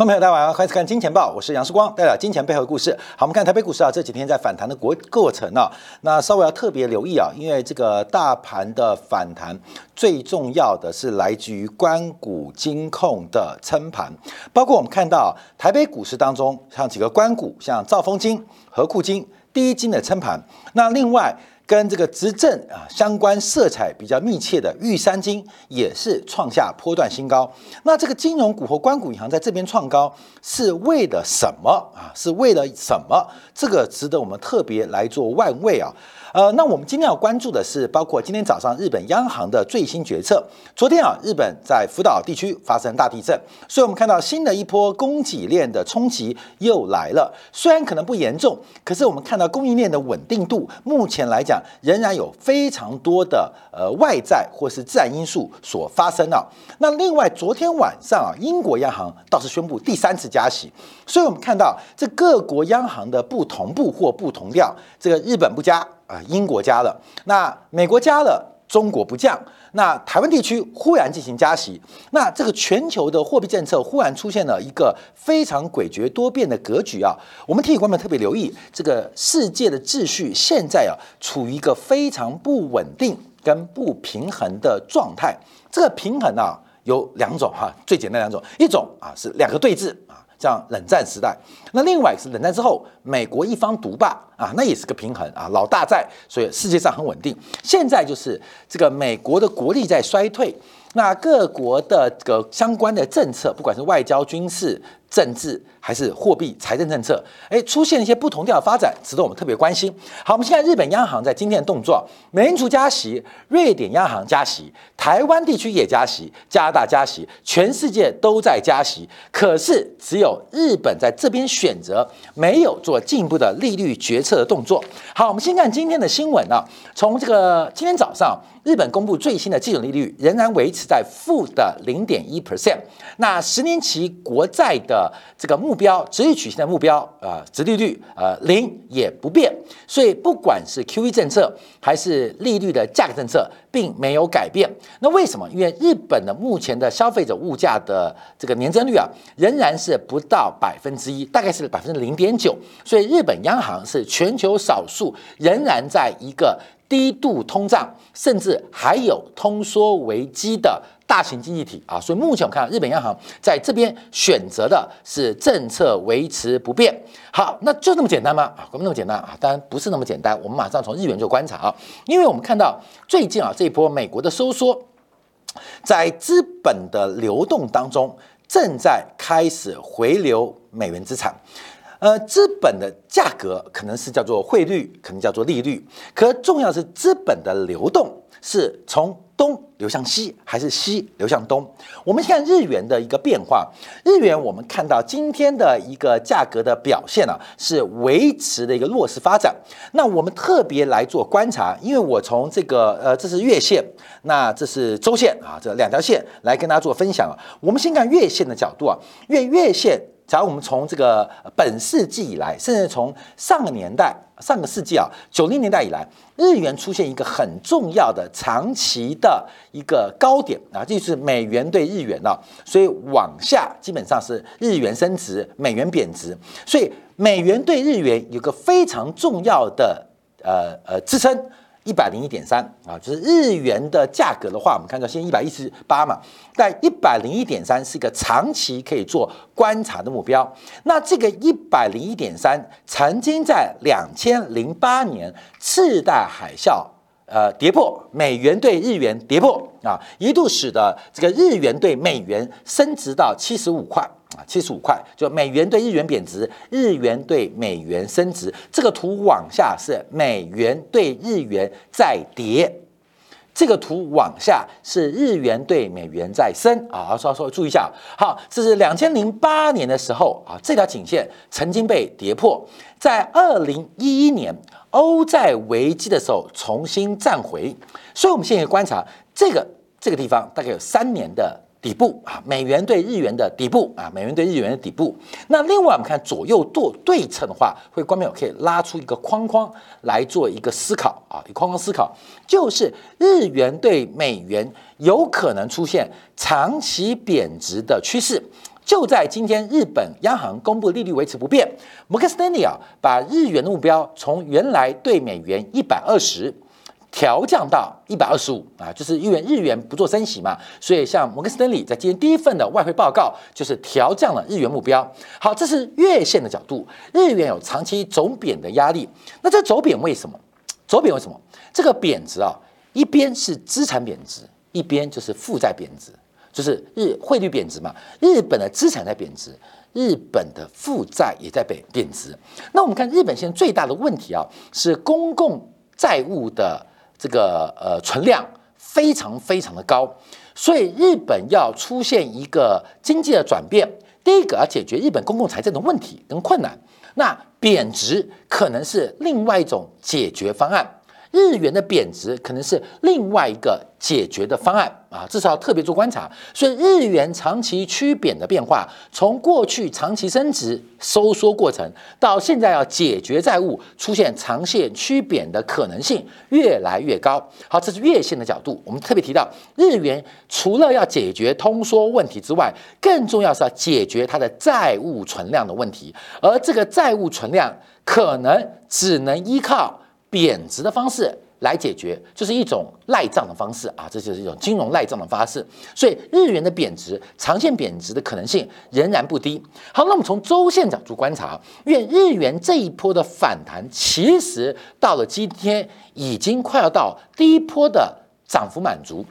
观众朋友，大家好，欢迎看《金钱报》，我是杨世光，带来金钱背后的故事。好，我们看台北股市啊，这几天在反弹的过过程啊，那稍微要特别留意啊，因为这个大盘的反弹最重要的是来自于关谷金控的撑盘，包括我们看到台北股市当中，像几个关股，像兆丰金、和库金、第一金的撑盘，那另外。跟这个执政啊相关色彩比较密切的玉山金也是创下波段新高。那这个金融股和关谷银行在这边创高是为了什么啊？是为了什么？这个值得我们特别来做万位啊。呃，那我们今天要关注的是，包括今天早上日本央行的最新决策。昨天啊，日本在福岛地区发生大地震，所以我们看到新的一波供给链的冲击又来了。虽然可能不严重，可是我们看到供应链的稳定度，目前来讲仍然有非常多的呃外在或是自然因素所发生啊。那另外，昨天晚上啊，英国央行倒是宣布第三次加息，所以我们看到这各国央行的不同步或不同调，这个日本不加。啊，英国加了，那美国加了，中国不降，那台湾地区忽然进行加息，那这个全球的货币政策忽然出现了一个非常诡谲多变的格局啊！我们提醒观众特别留意，这个世界的秩序现在啊处于一个非常不稳定跟不平衡的状态。这个平衡啊有两种哈，最简单两种，一种啊是两个对峙啊。像冷战时代，那另外是冷战之后，美国一方独霸啊，那也是个平衡啊，老大在，所以世界上很稳定。现在就是这个美国的国力在衰退。那各国的这个相关的政策，不管是外交、军事、政治，还是货币、财政政策，哎，出现一些不同调的发展，值得我们特别关心。好，我们现在日本央行在今天的动作，美联储加息，瑞典央行加息，台湾地区也加息，加拿大加息，全世界都在加息，可是只有日本在这边选择没有做进一步的利率决策的动作。好，我们先看今天的新闻啊，从这个今天早上。日本公布最新的基准利率仍然维持在负的零点一 percent，那十年期国债的这个目标，直率曲线的目标啊，直利率呃零也不变，所以不管是 QE 政策还是利率的价格政策，并没有改变。那为什么？因为日本的目前的消费者物价的这个年增率啊，仍然是不到百分之一，大概是百分之零点九，所以日本央行是全球少数仍然在一个。低度通胀，甚至还有通缩危机的大型经济体啊，所以目前我看到日本央行在这边选择的是政策维持不变。好，那就那么简单吗？啊，那么简单啊？当然不是那么简单。我们马上从日元做观察啊，因为我们看到最近啊这一波美国的收缩，在资本的流动当中正在开始回流美元资产。呃，资本的价格可能是叫做汇率，可能叫做利率，可重要是资本的流动是从东流向西，还是西流向东？我们看日元的一个变化，日元我们看到今天的一个价格的表现呢，是维持的一个弱势发展。那我们特别来做观察，因为我从这个呃，这是月线，那这是周线啊，这两条线来跟大家做分享啊。我们先看月线的角度啊，因为月线。假如我们从这个本世纪以来，甚至从上个年代、上个世纪啊，九零年代以来，日元出现一个很重要的长期的一个高点啊，这就是美元对日元了。所以往下基本上是日元升值，美元贬值。所以美元对日元有个非常重要的呃呃支撑。一百零一点三啊，就是日元的价格的话，我们看到现在一百一十八嘛，但一百零一点三是一个长期可以做观察的目标。那这个一百零一点三曾经在两千零八年次贷海啸。呃，跌破美元对日元跌破啊，一度使得这个日元对美元升值到七十五块啊，七十五块，就美元对日元贬值，日元对美元升值。这个图往下是美元对日元在跌，这个图往下是日元对美元在升啊。稍稍注意一下，好，这是两千零八年的时候啊，这条颈线曾经被跌破，在二零一一年。欧债危机的时候重新站回，所以我们现在观察这个这个地方大概有三年的底部啊，美元对日元的底部啊，美元对日元的底部。那另外我们看左右对对称的话，会观众可以拉出一个框框来做一个思考啊，一框框思考就是日元对美元有可能出现长期贬值的趋势。就在今天，日本央行公布利率维持不变，摩根斯丹利啊，把日元的目标从原来对美元一百二十。调降到一百二十五啊，就是因为日元不做升息嘛，所以像摩根斯丹利在今天第一份的外汇报告就是调降了日元目标。好，这是月线的角度，日元有长期走贬的压力。那这走贬为什么？走贬为什么？这个贬值啊，一边是资产贬值，一边就是负债贬值，就是日汇率贬值嘛。日本的资产在贬值，日本的负债也在贬贬值。那我们看日本现在最大的问题啊，是公共债务的。这个呃存量非常非常的高，所以日本要出现一个经济的转变，第一个要解决日本公共财政的问题跟困难，那贬值可能是另外一种解决方案。日元的贬值可能是另外一个解决的方案啊，至少要特别做观察。所以日元长期趋贬的变化，从过去长期升值收缩过程，到现在要解决债务，出现长线趋贬的可能性越来越高。好，这是月线的角度。我们特别提到，日元除了要解决通缩问题之外，更重要是要解决它的债务存量的问题，而这个债务存量可能只能依靠。贬值的方式来解决，就是一种赖账的方式啊，这就是一种金融赖账的方式。所以日元的贬值，长线贬值的可能性仍然不低。好，那我们从周线角度观察，因为日元这一波的反弹，其实到了今天已经快要到第一波的涨幅满足。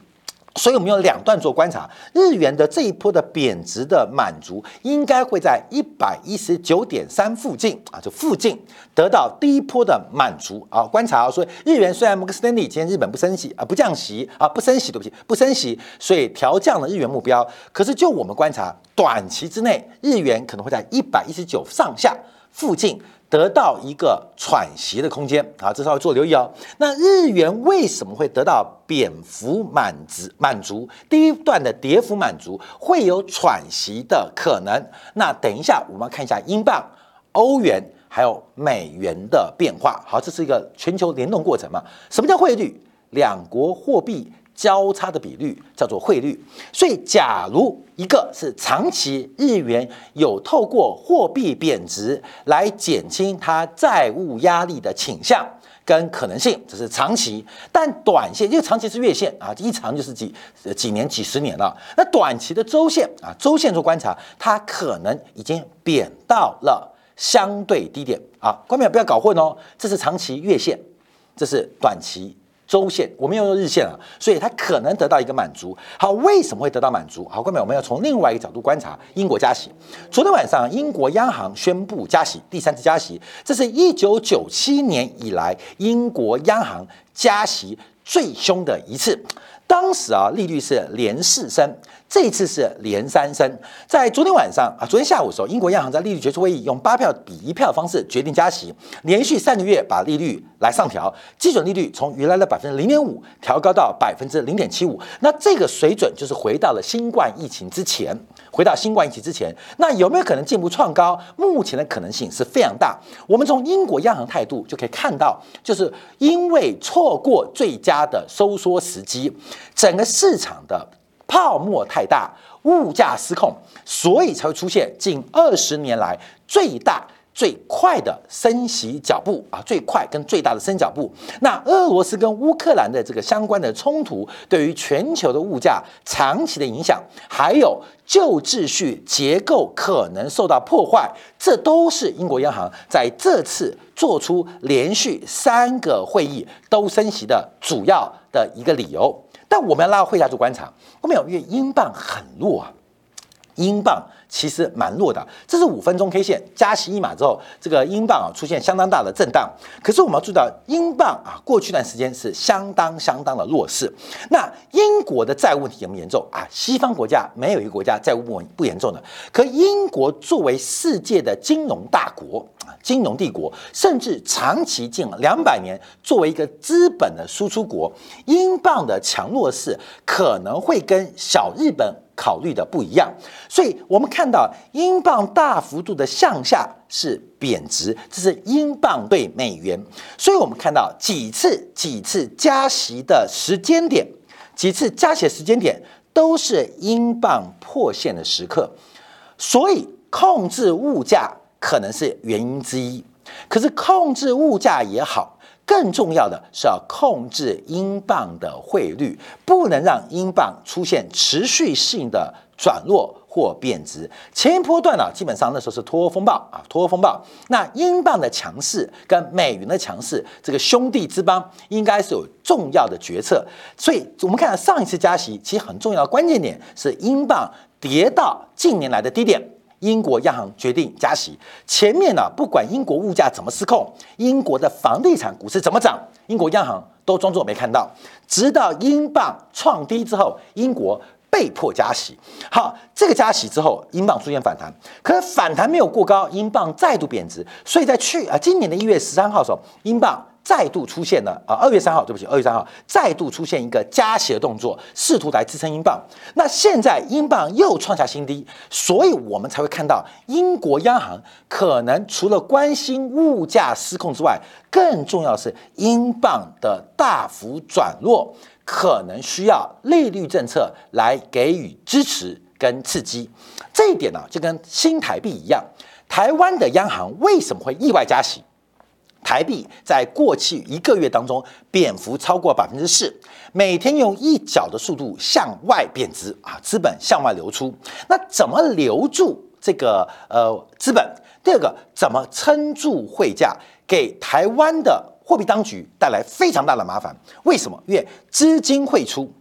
所以，我们用两段做观察，日元的这一波的贬值的满足，应该会在一百一十九点三附近啊，这附近得到第一波的满足啊。观察啊，所以日元虽然摩根斯丹利今天日本不升息啊，不降息啊，不升息，对不起，不升息，所以调降了日元目标。可是，就我们观察，短期之内，日元可能会在一百一十九上下附近。得到一个喘息的空间啊，这稍微做留意哦。那日元为什么会得到贬幅满值满足？第一段的跌幅满足会有喘息的可能。那等一下我们看一下英镑、欧元还有美元的变化。好，这是一个全球联动过程嘛？什么叫汇率？两国货币。交叉的比率叫做汇率，所以假如一个是长期日元有透过货币贬值来减轻它债务压力的倾向跟可能性，这是长期；但短线因为长期是月线啊，一长就是几几年、几十年了。那短期的周线啊，周线做观察，它可能已经贬到了相对低点啊。观众不要搞混哦，这是长期月线，这是短期。周线，我们要用日线啊，所以它可能得到一个满足。好，为什么会得到满足？好，各位，我们要从另外一个角度观察英国加息。昨天晚上，英国央行宣布加息，第三次加息，这是一九九七年以来英国央行加息最凶的一次。当时啊，利率是连四升。这一次是连三升，在昨天晚上啊，昨天下午的时候，英国央行在利率决策会议用八票比一票方式决定加息，连续三个月把利率来上调，基准利率从原来的百分之零点五调高到百分之零点七五。那这个水准就是回到了新冠疫情之前，回到新冠疫情之前，那有没有可能进一步创高？目前的可能性是非常大。我们从英国央行态度就可以看到，就是因为错过最佳的收缩时机，整个市场的。泡沫太大，物价失控，所以才会出现近二十年来最大最快的升息脚步啊！最快跟最大的升脚步。那俄罗斯跟乌克兰的这个相关的冲突，对于全球的物价长期的影响，还有旧秩序结构可能受到破坏，这都是英国央行在这次做出连续三个会议都升息的主要的一个理由。但我们要拉到会下做观察，我们有因为英镑很弱啊，英镑其实蛮弱的。这是五分钟 K 线加息一码之后，这个英镑啊出现相当大的震荡。可是我们要注意到，英镑啊过去一段时间是相当相当的弱势。那英国的债务问题严不严重啊？西方国家没有一个国家债务不不严重的。可英国作为世界的金融大国。金融帝国，甚至长期近两百年作为一个资本的输出国，英镑的强弱势可能会跟小日本考虑的不一样。所以，我们看到英镑大幅度的向下是贬值，这是英镑对美元。所以我们看到几次几次加息的时间点，几次加息时间点都是英镑破线的时刻。所以控制物价可能是原因之一。可是控制物价也好，更重要的是要控制英镑的汇率，不能让英镑出现持续性的转弱。或贬值，前一波段呢，基本上那时候是脱欧风暴啊，脱欧风暴。那英镑的强势跟美元的强势，这个兄弟之邦应该是有重要的决策。所以，我们看到上一次加息，其实很重要的关键点是英镑跌到近年来的低点，英国央行决定加息。前面呢，不管英国物价怎么失控，英国的房地产股市怎么涨，英国央行都装作没看到，直到英镑创低之后，英国。被迫加息，好，这个加息之后，英镑出现反弹，可是反弹没有过高，英镑再度贬值，所以在去啊今年的一月十三号的时候，英镑再度出现了啊二月三号，对不起，二月三号再度出现一个加息的动作，试图来支撑英镑。那现在英镑又创下新低，所以我们才会看到英国央行可能除了关心物价失控之外，更重要是英镑的大幅转弱。可能需要利率政策来给予支持跟刺激，这一点呢就跟新台币一样。台湾的央行为什么会意外加息？台币在过去一个月当中贬幅超过百分之四，每天用一角的速度向外贬值啊，资本向外流出。那怎么留住这个呃资本？第二个，怎么撑住汇价？给台湾的。货币当局带来非常大的麻烦，为什么？因为资金汇出，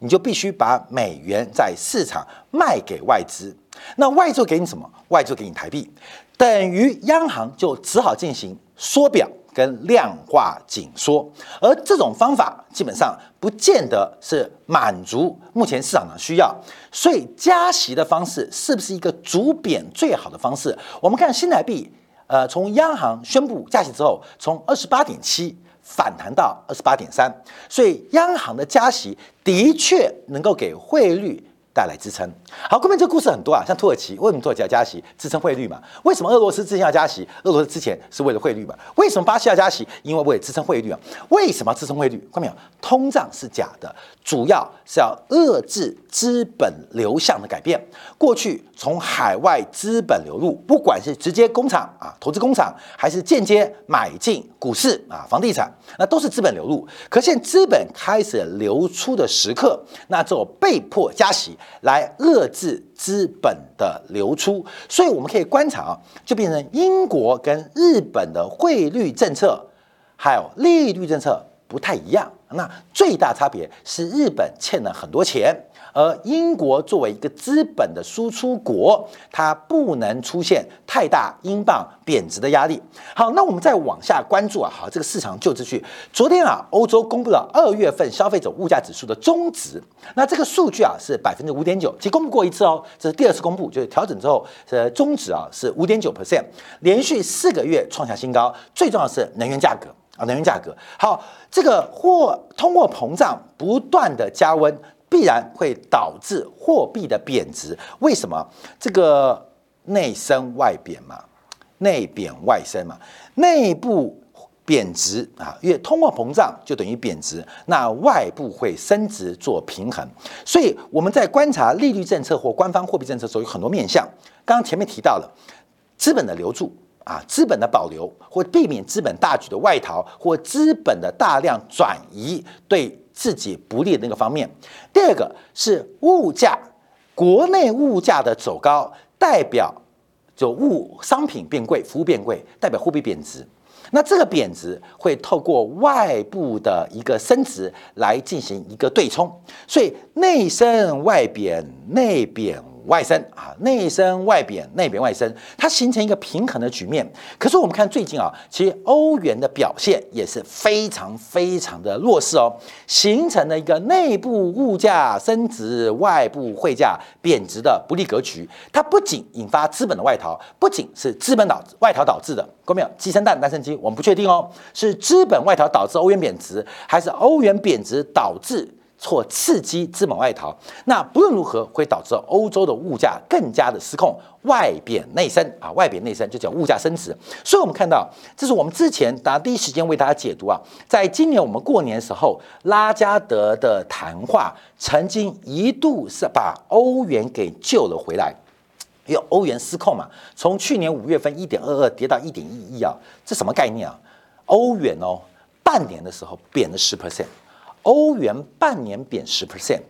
你就必须把美元在市场卖给外资，那外资给你什么？外资给你台币，等于央行就只好进行缩表跟量化紧缩，而这种方法基本上不见得是满足目前市场的需要，所以加息的方式是不是一个逐贬最好的方式？我们看新台币。呃，从央行宣布加息之后，从二十八点七反弹到二十八点三，所以央行的加息的确能够给汇率。带来支撑。好，后面这个故事很多啊，像土耳其为什么土耳其要加息支撑汇率嘛？为什么俄罗斯之前要加息？俄罗斯之前是为了汇率嘛？为什么巴西要加息？因为为了支撑汇率啊？为什么支撑汇率？看到没有？通胀是假的，主要是要遏制资本流向的改变。过去从海外资本流入，不管是直接工厂啊投资工厂，还是间接买进股市啊房地产，那都是资本流入。可现资本开始流出的时刻，那就被迫加息。来遏制资本的流出，所以我们可以观察啊，就变成英国跟日本的汇率政策还有利率政策不太一样。那最大差别是日本欠了很多钱。而英国作为一个资本的输出国，它不能出现太大英镑贬值的压力。好，那我们再往下关注啊，好，这个市场就秩序。昨天啊，欧洲公布了二月份消费者物价指数的中值，那这个数据啊是百分之五点九，其实公布过一次哦，这是第二次公布，就是调整之后，呃，中值啊是五点九 percent，连续四个月创下新高。最重要是能源价格啊，能源价格。好，这个货通货膨胀不断的加温。必然会导致货币的贬值。为什么？这个内升外贬嘛，内贬外升嘛，内部贬值啊，因为通货膨胀就等于贬值，那外部会升值做平衡。所以我们在观察利率政策或官方货币政策时候，有很多面向。刚刚前面提到了资本的留住啊，资本的保留，或避免资本大举的外逃，或资本的大量转移对。自己不利的那个方面，第二个是物价，国内物价的走高，代表就物商品变贵，服务变贵，代表货币贬值。那这个贬值会透过外部的一个升值来进行一个对冲，所以内升外贬，内贬。外升啊，内升外贬，内贬外升，它形成一个平衡的局面。可是我们看最近啊，其实欧元的表现也是非常非常的弱势哦，形成了一个内部物价升值、外部汇价贬值的不利格局。它不仅引发资本的外逃，不仅是资本导外逃导致的，各位没有？鸡生蛋，蛋生鸡，我们不确定哦，是资本外逃导致欧元贬值，还是欧元贬值导致？错刺激资本外逃，那不论如何会导致欧洲的物价更加的失控，外贬内升啊，外贬内升就叫物价升值。所以，我们看到，这是我们之前大家第一时间为大家解读啊，在今年我们过年的时候，拉加德的谈话曾经一度是把欧元给救了回来。因为欧元失控嘛，从去年五月份一点二二跌到一点一一啊，这什么概念啊？欧元哦，半年的时候贬了十 percent，欧元半年贬十 percent，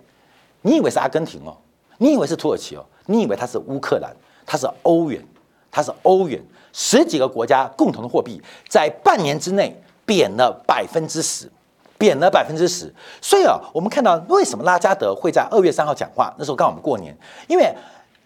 你以为是阿根廷哦？你以为是土耳其哦？你以为它是乌克兰？它是欧元，它是欧元，十几个国家共同的货币在半年之内贬了百分之十，贬了百分之十。所以啊，我们看到为什么拉加德会在二月三号讲话？那时候刚好我们过年，因为。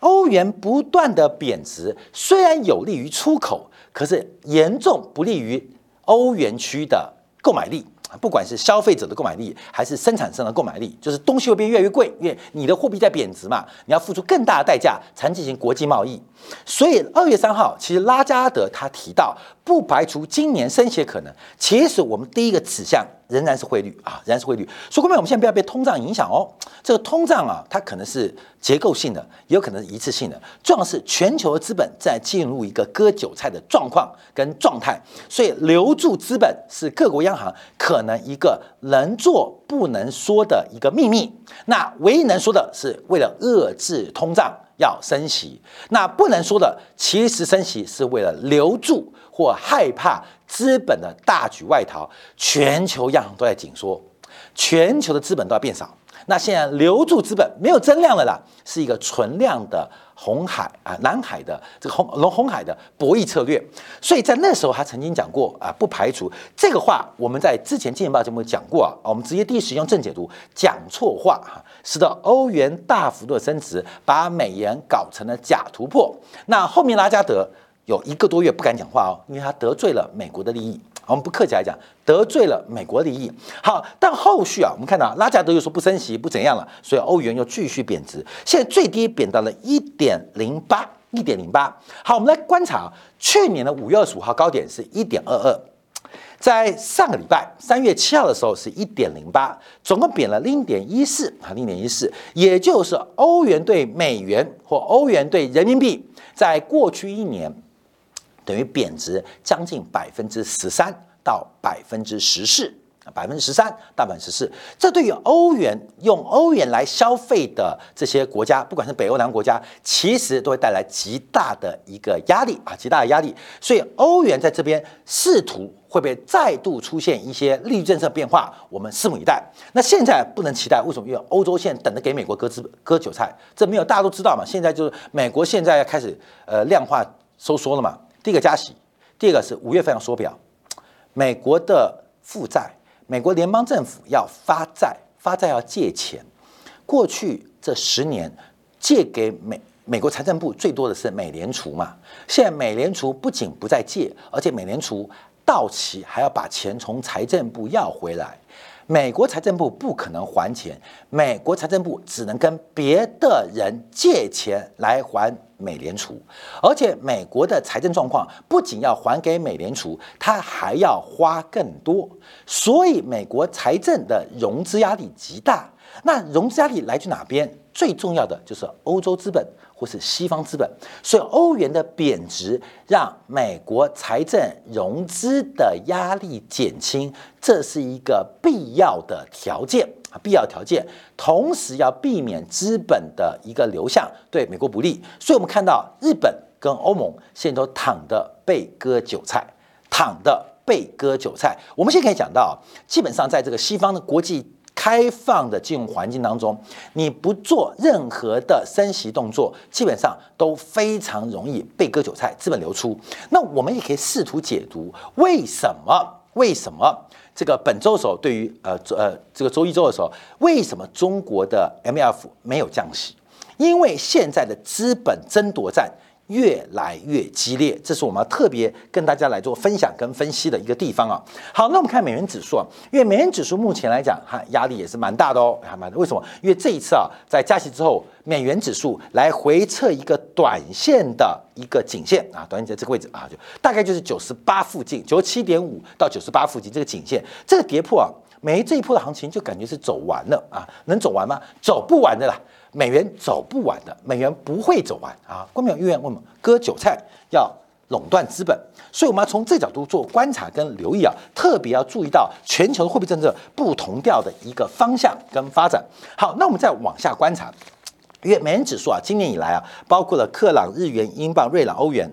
欧元不断的贬值，虽然有利于出口，可是严重不利于欧元区的购买力。不管是消费者的购买力，还是生产商的购买力，就是东西会变越来越贵，因为你的货币在贬值嘛，你要付出更大的代价才进行国际贸易。所以二月三号，其实拉加德他提到，不排除今年升息可能。其实我们第一个指向。仍然是汇率啊，仍然是汇率。所以各位，我们现在不要被通胀影响哦。这个通胀啊，它可能是结构性的，也有可能是一次性的。重要是全球的资本在进入一个割韭菜的状况跟状态，所以留住资本是各国央行可能一个能做不能说的一个秘密。那唯一能说的是，为了遏制通胀要升息。那不能说的，其实升息是为了留住或害怕。资本的大举外逃，全球央行都在紧缩，全球的资本都要变少。那现在留住资本没有增量了啦，是一个存量的红海啊，蓝海的这个红龙红海的博弈策略。所以在那时候，他曾经讲过啊，不排除这个话。我们在之前《金钱报》节目讲过啊，我们直接第一时间用正解读讲错话哈，使得欧元大幅度的升值，把美元搞成了假突破。那后面拉加德。有一个多月不敢讲话哦，因为他得罪了美国的利益。我们不客气来讲，得罪了美国利益。好，但后续啊，我们看到拉加德又说不升息，不怎样了，所以欧元又继续贬值，现在最低贬到了一点零八，一点零八。好，我们来观察啊，去年的五月二十五号高点是一点二二，在上个礼拜三月七号的时候是一点零八，总共贬了零点一四啊，零点一四，也就是欧元对美元或欧元对人民币，在过去一年。等于贬值将近百分之十三到百分之十四百分之十三到百分之十四，这对于欧元用欧元来消费的这些国家，不管是北欧南国家，其实都会带来极大的一个压力啊，极大的压力。所以欧元在这边试图会不会再度出现一些利率政策变化，我们拭目以待。那现在不能期待，为什么？因为欧洲现在等着给美国割资割韭菜，这没有大家都知道嘛。现在就是美国现在要开始呃量化收缩了嘛。第一个加息，第二个是五月份要缩表，美国的负债，美国联邦政府要发债，发债要借钱。过去这十年借给美美国财政部最多的是美联储嘛，现在美联储不仅不再借，而且美联储到期还要把钱从财政部要回来。美国财政部不可能还钱，美国财政部只能跟别的人借钱来还美联储，而且美国的财政状况不仅要还给美联储，它还要花更多，所以美国财政的融资压力极大。那融资压力来自哪边？最重要的就是欧洲资本或是西方资本，所以欧元的贬值让美国财政融资的压力减轻，这是一个必要的条件啊，必要条件。同时要避免资本的一个流向对美国不利，所以我们看到日本跟欧盟现在都躺的被割韭菜，躺的被割韭菜。我们现在可以讲到，基本上在这个西方的国际。开放的金融环境当中，你不做任何的升息动作，基本上都非常容易被割韭菜，资本流出。那我们也可以试图解读，为什么？为什么这个本周的时候，对于呃呃这个周一周的时候，为什么中国的 M F 没有降息？因为现在的资本争夺战。越来越激烈，这是我们要特别跟大家来做分享跟分析的一个地方啊。好，那我们看美元指数啊，因为美元指数目前来讲，哈，压力也是蛮大的哦，还蛮为什么？因为这一次啊，在加息之后，美元指数来回测一个短线的一个颈线啊，短线在这个位置啊，就大概就是九十八附近，九十七点五到九十八附近这个颈线，这个跌破啊，美这一波的行情就感觉是走完了啊，能走完吗？走不完的啦。美元走不完的，美元不会走完啊！官民有意愿问嘛，割韭菜要垄断资本，所以我们要从这角度做观察跟留意啊，特别要注意到全球的货币政策不同调的一个方向跟发展。好，那我们再往下观察，因为美元指数啊，今年以来啊，包括了克朗、日元、英镑、瑞郎、欧元，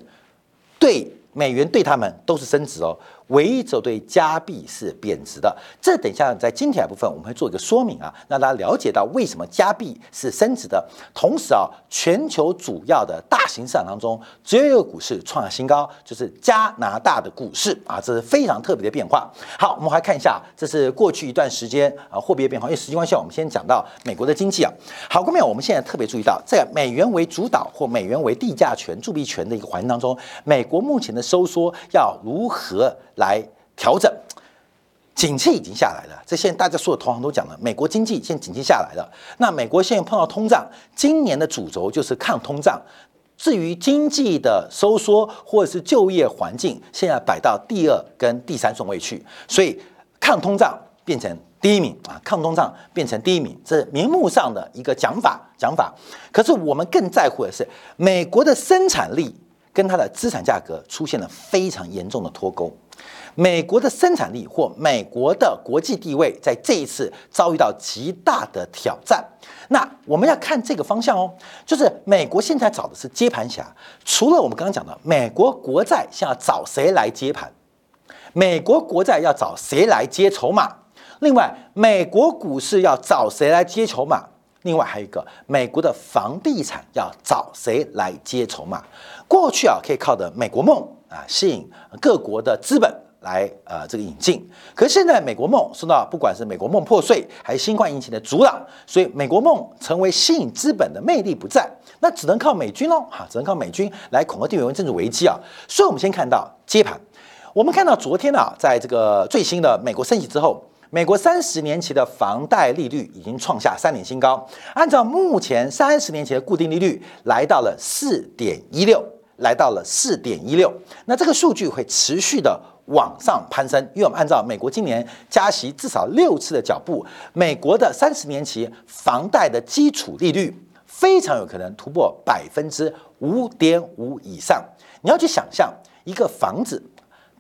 对美元对他们都是升值哦。唯一走对加币是贬值的，这等一下在今天的部分我们会做一个说明啊，让大家了解到为什么加币是升值的。同时啊，全球主要的大型市场当中，只有一个股市创下新高，就是加拿大的股市啊，这是非常特别的变化。好，我们来看一下，这是过去一段时间啊货币的变化。因为时间关系，我们先讲到美国的经济啊。好，各位我们现在特别注意到，在美元为主导或美元为地价权、铸币权的一个环境当中，美国目前的收缩要如何？来调整，景气已经下来了。这现在大家所有同行都讲了，美国经济现在景气下来了。那美国现在碰到通胀，今年的主轴就是抗通胀。至于经济的收缩或者是就业环境，现在摆到第二跟第三顺位去。所以抗通胀变成第一名啊，抗通胀变成第一名，这是明目上的一个讲法讲法。可是我们更在乎的是美国的生产力跟它的资产价格出现了非常严重的脱钩。美国的生产力或美国的国际地位，在这一次遭遇到极大的挑战。那我们要看这个方向哦，就是美国现在找的是接盘侠。除了我们刚刚讲的，美国国债想要找谁来接盘？美国国债要找谁来接筹码？另外，美国股市要找谁来接筹码？另外还有一个，美国的房地产要找谁来接筹码？过去啊，可以靠的美国梦啊，吸引各国的资本。来，呃，这个引进，可是现在美国梦受到不管是美国梦破碎，还是新冠疫情的阻挡，所以美国梦成为吸引资本的魅力不在，那只能靠美军喽，哈，只能靠美军来恐吓地缘政治危机啊。所以，我们先看到接盘，我们看到昨天啊，在这个最新的美国升息之后，美国三十年期的房贷利率已经创下三年新高，按照目前三十年期的固定利率来到了四点一六，来到了四点一六，那这个数据会持续的。往上攀升，因为我们按照美国今年加息至少六次的脚步，美国的三十年期房贷的基础利率非常有可能突破百分之五点五以上。你要去想象一个房子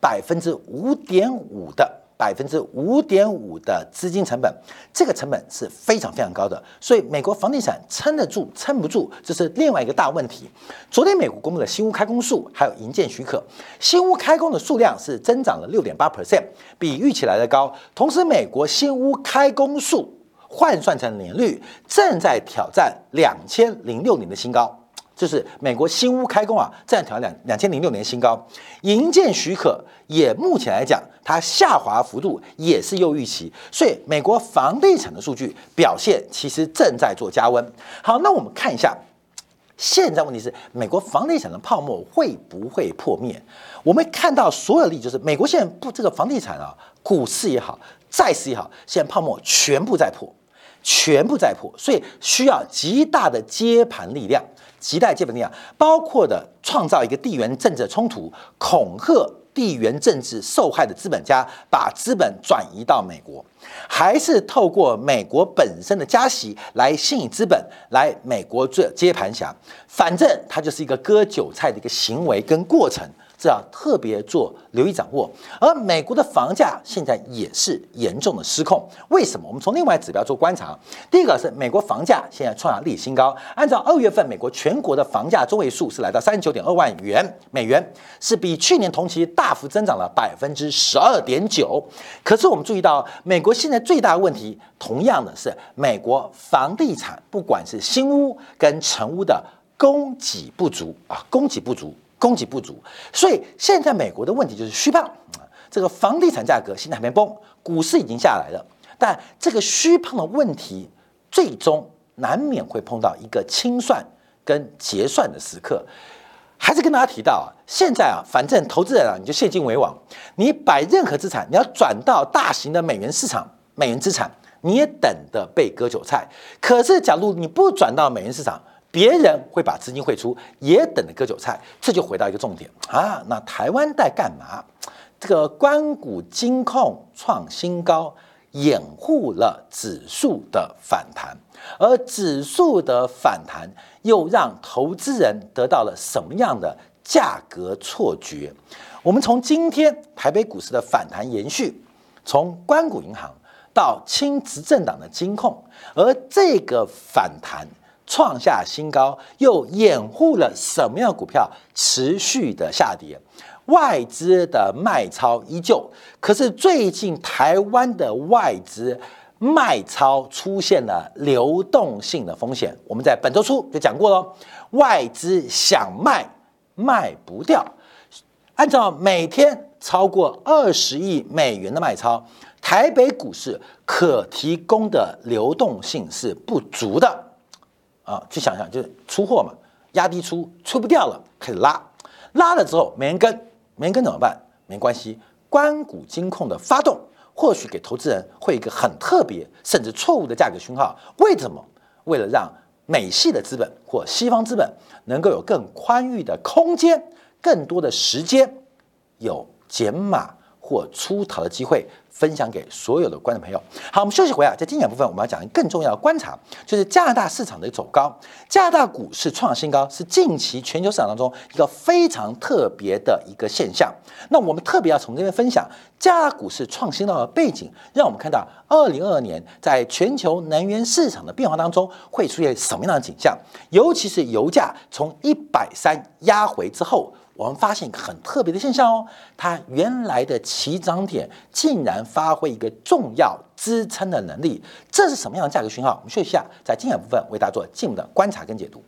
百分之五点五的。百分之五点五的资金成本，这个成本是非常非常高的，所以美国房地产撑得住撑不住，这是另外一个大问题。昨天美国公布的新屋开工数还有营建许可，新屋开工的数量是增长了六点八 percent，比预期来的高。同时，美国新屋开工数换算成年率正在挑战两千零六年的新高。就是美国新屋开工啊，再挑两两千零六年新高，营建许可也目前来讲，它下滑幅度也是又预期，所以美国房地产的数据表现其实正在做加温。好，那我们看一下，现在问题是美国房地产的泡沫会不会破灭？我们看到所有例就是美国现在不这个房地产啊，股市也好，债市也好，现在泡沫全部在破，全部在破，所以需要极大的接盘力量。期待基本力量，包括的创造一个地缘政治冲突，恐吓地缘政治受害的资本家，把资本转移到美国，还是透过美国本身的加息来吸引资本来美国做接盘侠，反正它就是一个割韭菜的一个行为跟过程。这要特别做留意掌握，而美国的房价现在也是严重的失控。为什么？我们从另外指标做观察。第一个是美国房价现在创下历史新高，按照二月份美国全国的房价中位数是来到三十九点二万元美元，是比去年同期大幅增长了百分之十二点九。可是我们注意到，美国现在最大的问题，同样的是美国房地产不管是新屋跟成屋的供给不足啊，供给不足。供给不足，所以现在美国的问题就是虚胖。这个房地产价格现在还没崩，股市已经下来了，但这个虚胖的问题最终难免会碰到一个清算跟结算的时刻。还是跟大家提到啊，现在啊，反正投资人啊，你就现金为王，你摆任何资产，你要转到大型的美元市场、美元资产，你也等着被割韭菜。可是，假如你不转到美元市场，别人会把资金汇出，也等着割韭菜，这就回到一个重点啊。那台湾在干嘛？这个关谷金控创新高，掩护了指数的反弹，而指数的反弹又让投资人得到了什么样的价格错觉？我们从今天台北股市的反弹延续，从关谷银行到亲执政党的金控，而这个反弹。创下新高，又掩护了什么样的股票持续的下跌？外资的卖超依旧，可是最近台湾的外资卖超出现了流动性的风险。我们在本周初就讲过了，外资想卖卖不掉，按照每天超过二十亿美元的卖超，台北股市可提供的流动性是不足的。啊，去想想，就是出货嘛，压低出，出不掉了，开始拉，拉了之后没人跟，没人跟怎么办？没关系，关谷金控的发动，或许给投资人会一个很特别，甚至错误的价格讯号。为什么？为了让美系的资本或西方资本能够有更宽裕的空间，更多的时间，有减码或出逃的机会。分享给所有的观众朋友。好，我们休息回来，在精简部分，我们要讲更重要的观察，就是加拿大市场的走高。加拿大股市创新高，是近期全球市场当中一个非常特别的一个现象。那我们特别要从这边分享加拿大股市创新高的背景，让我们看到二零二二年在全球能源市场的变化当中会出现什么样的景象，尤其是油价从一百三压回之后。我们发现一个很特别的现象哦，它原来的起涨点竟然发挥一个重要支撑的能力，这是什么样的价格讯号？我们学习一下，在精选部分为大家做进一步的观察跟解读。